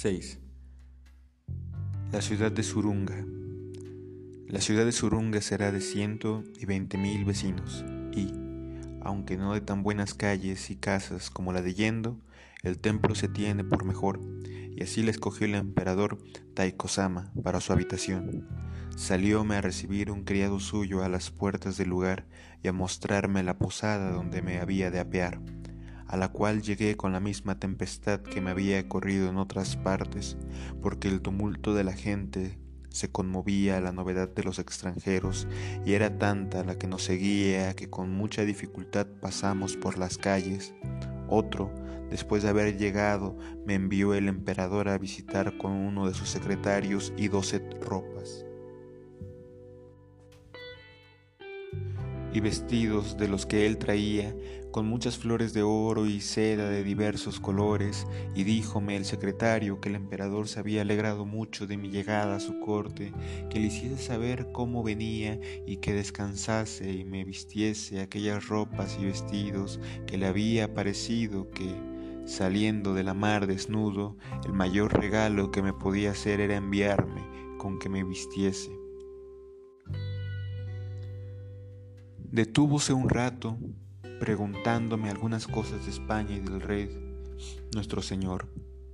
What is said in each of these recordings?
6. La ciudad de Surunga. La ciudad de Surunga será de ciento y veinte mil vecinos y, aunque no de tan buenas calles y casas como la de Yendo, el templo se tiene por mejor, y así le escogió el emperador Taikosama para su habitación. Salióme a recibir un criado suyo a las puertas del lugar y a mostrarme la posada donde me había de apear a la cual llegué con la misma tempestad que me había corrido en otras partes, porque el tumulto de la gente se conmovía a la novedad de los extranjeros y era tanta la que nos seguía que con mucha dificultad pasamos por las calles. Otro, después de haber llegado, me envió el emperador a visitar con uno de sus secretarios y doce ropas. Y vestidos de los que él traía, con muchas flores de oro y seda de diversos colores, y díjome el secretario que el emperador se había alegrado mucho de mi llegada a su corte, que le hiciese saber cómo venía y que descansase y me vistiese aquellas ropas y vestidos que le había parecido que, saliendo de la mar desnudo, el mayor regalo que me podía hacer era enviarme con que me vistiese. Detúvose un rato preguntándome algunas cosas de España y del rey nuestro Señor,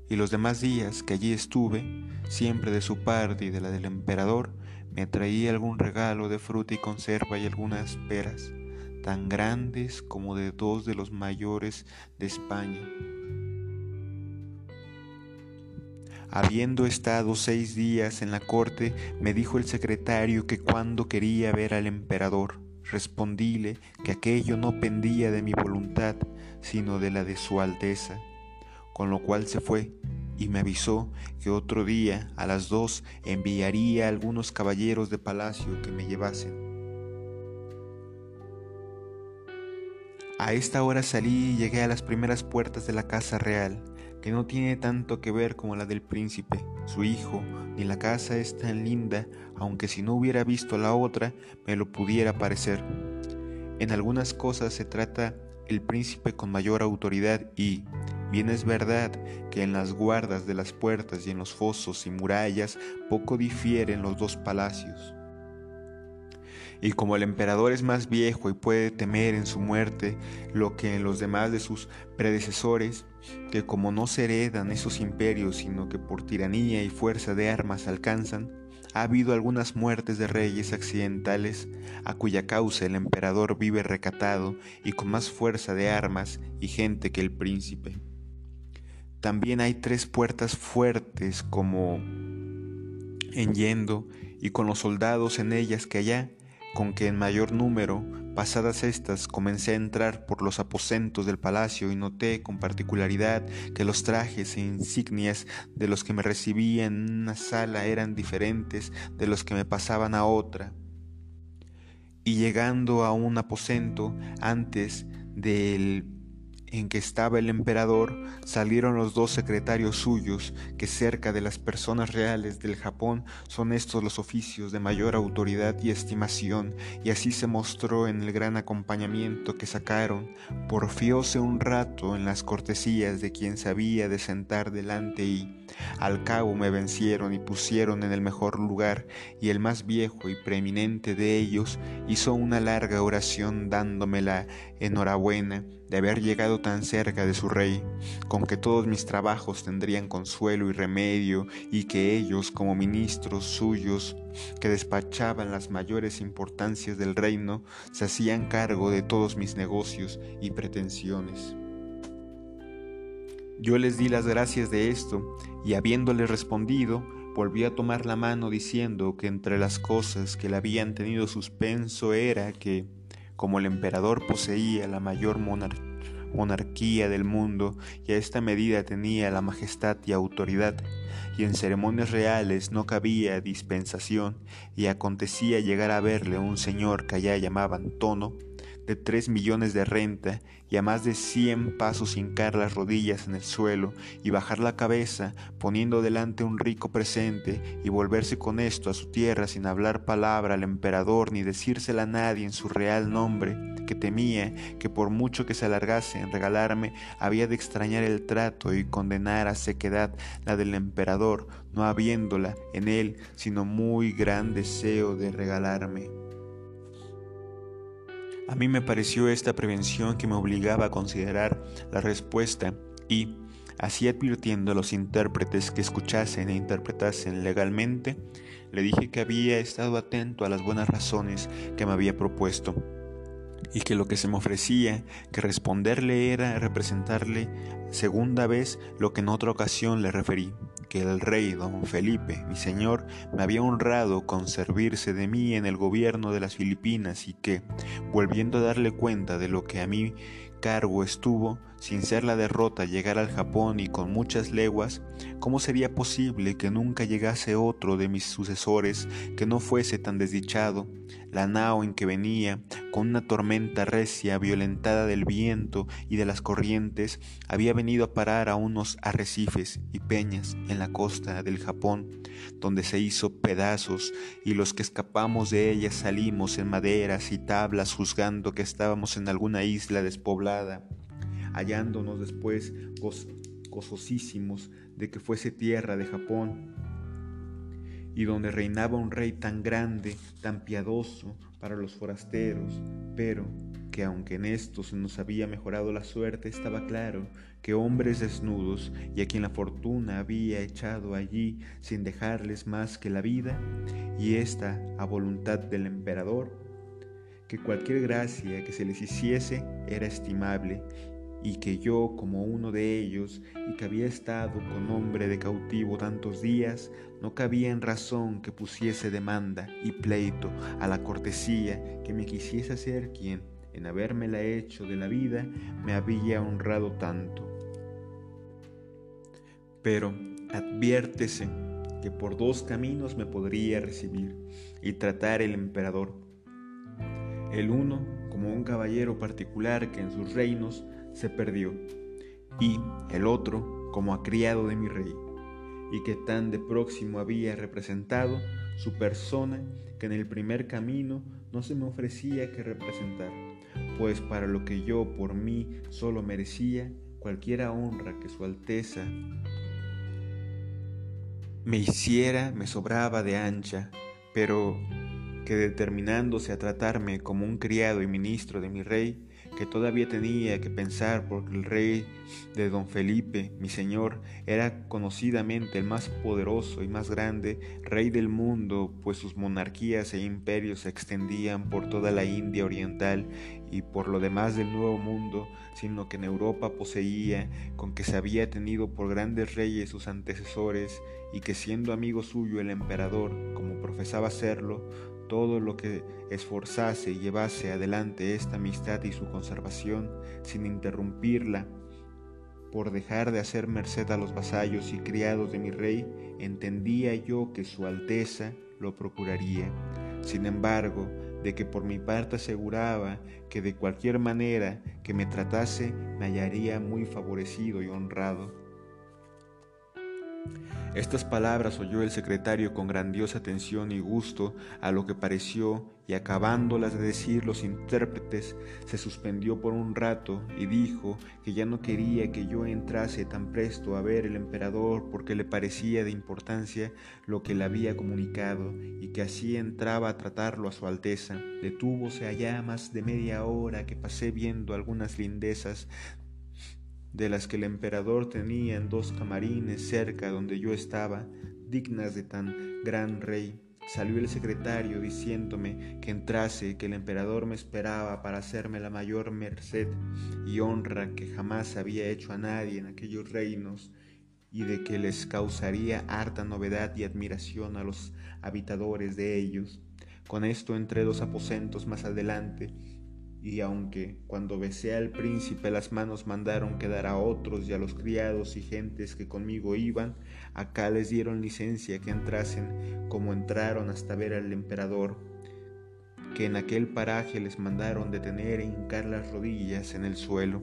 y los demás días que allí estuve, siempre de su parte y de la del emperador, me traía algún regalo de fruta y conserva y algunas peras, tan grandes como de dos de los mayores de España. Habiendo estado seis días en la corte, me dijo el secretario que cuando quería ver al emperador, Respondíle que aquello no pendía de mi voluntad, sino de la de su Alteza, con lo cual se fue y me avisó que otro día a las dos enviaría algunos caballeros de palacio que me llevasen. A esta hora salí y llegué a las primeras puertas de la casa real, que no tiene tanto que ver como la del príncipe, su hijo, ni la casa es tan linda, aunque si no hubiera visto la otra, me lo pudiera parecer. En algunas cosas se trata el príncipe con mayor autoridad y, bien es verdad que en las guardas de las puertas y en los fosos y murallas poco difieren los dos palacios. Y como el emperador es más viejo y puede temer en su muerte lo que en los demás de sus predecesores, que como no se heredan esos imperios, sino que por tiranía y fuerza de armas alcanzan, ha habido algunas muertes de reyes accidentales a cuya causa el emperador vive recatado y con más fuerza de armas y gente que el príncipe. También hay tres puertas fuertes como en yendo y con los soldados en ellas que allá con que en mayor número, pasadas estas, comencé a entrar por los aposentos del palacio y noté con particularidad que los trajes e insignias de los que me recibían en una sala eran diferentes de los que me pasaban a otra. Y llegando a un aposento antes del en que estaba el emperador, salieron los dos secretarios suyos, que cerca de las personas reales del Japón son estos los oficios de mayor autoridad y estimación, y así se mostró en el gran acompañamiento que sacaron, porfióse un rato en las cortesías de quien sabía de sentar delante y, al cabo me vencieron y pusieron en el mejor lugar, y el más viejo y preeminente de ellos hizo una larga oración dándome la enhorabuena de haber llegado tan cerca de su rey, con que todos mis trabajos tendrían consuelo y remedio, y que ellos, como ministros suyos, que despachaban las mayores importancias del reino, se hacían cargo de todos mis negocios y pretensiones. Yo les di las gracias de esto, y habiéndoles respondido, volví a tomar la mano diciendo que entre las cosas que le habían tenido suspenso era que, como el emperador poseía la mayor monarquía del mundo y a esta medida tenía la majestad y autoridad, y en ceremonias reales no cabía dispensación, y acontecía llegar a verle un señor que allá llamaban Tono, de tres millones de renta y a más de cien pasos hincar las rodillas en el suelo y bajar la cabeza poniendo delante un rico presente y volverse con esto a su tierra sin hablar palabra al emperador ni decírsela a nadie en su real nombre, que temía que por mucho que se alargase en regalarme había de extrañar el trato y condenar a sequedad la del emperador, no habiéndola en él sino muy gran deseo de regalarme. A mí me pareció esta prevención que me obligaba a considerar la respuesta y, así advirtiendo a los intérpretes que escuchasen e interpretasen legalmente, le dije que había estado atento a las buenas razones que me había propuesto y que lo que se me ofrecía que responderle era representarle segunda vez lo que en otra ocasión le referí, que el rey don Felipe, mi señor, me había honrado con servirse de mí en el gobierno de las Filipinas y que, volviendo a darle cuenta de lo que a mí cargo estuvo, sin ser la derrota, llegar al Japón y con muchas leguas, ¿cómo sería posible que nunca llegase otro de mis sucesores que no fuese tan desdichado? La nao en que venía, con una tormenta recia, violentada del viento y de las corrientes, había venido a parar a unos arrecifes y peñas en la costa del Japón, donde se hizo pedazos y los que escapamos de ella salimos en maderas y tablas juzgando que estábamos en alguna isla despoblada hallándonos después gozosísimos de que fuese tierra de Japón, y donde reinaba un rey tan grande, tan piadoso para los forasteros, pero que aunque en esto se nos había mejorado la suerte, estaba claro que hombres desnudos y a quien la fortuna había echado allí sin dejarles más que la vida, y esta a voluntad del emperador, que cualquier gracia que se les hiciese era estimable y que yo como uno de ellos y que había estado con hombre de cautivo tantos días, no cabía en razón que pusiese demanda y pleito a la cortesía que me quisiese hacer quien, en habérmela hecho de la vida, me había honrado tanto. Pero adviértese que por dos caminos me podría recibir y tratar el emperador. El uno como un caballero particular que en sus reinos se perdió, y el otro como a criado de mi rey, y que tan de próximo había representado su persona que en el primer camino no se me ofrecía que representar, pues para lo que yo por mí solo merecía cualquiera honra que su Alteza me hiciera me sobraba de ancha, pero que determinándose a tratarme como un criado y ministro de mi rey, que todavía tenía que pensar porque el rey de don Felipe, mi señor, era conocidamente el más poderoso y más grande rey del mundo, pues sus monarquías e imperios se extendían por toda la India oriental y por lo demás del Nuevo Mundo, sino que en Europa poseía, con que se había tenido por grandes reyes sus antecesores, y que siendo amigo suyo el emperador, como profesaba serlo, todo lo que esforzase y llevase adelante esta amistad y su conservación sin interrumpirla, por dejar de hacer merced a los vasallos y criados de mi rey, entendía yo que su Alteza lo procuraría. Sin embargo, de que por mi parte aseguraba que de cualquier manera que me tratase me hallaría muy favorecido y honrado. Estas palabras oyó el secretario con grandiosa atención y gusto a lo que pareció, y acabándolas de decir los intérpretes, se suspendió por un rato y dijo que ya no quería que yo entrase tan presto a ver el emperador porque le parecía de importancia lo que le había comunicado y que así entraba a tratarlo a su alteza. Detúvose allá más de media hora que pasé viendo algunas lindezas de las que el emperador tenía en dos camarines cerca donde yo estaba, dignas de tan gran rey. Salió el secretario diciéndome que entrase, que el emperador me esperaba para hacerme la mayor merced y honra que jamás había hecho a nadie en aquellos reinos, y de que les causaría harta novedad y admiración a los habitadores de ellos. Con esto entré dos aposentos más adelante, y aunque cuando besé al príncipe las manos mandaron quedar a otros y a los criados y gentes que conmigo iban, acá les dieron licencia que entrasen como entraron hasta ver al emperador. que en aquel paraje les mandaron detener e hincar las rodillas en el suelo.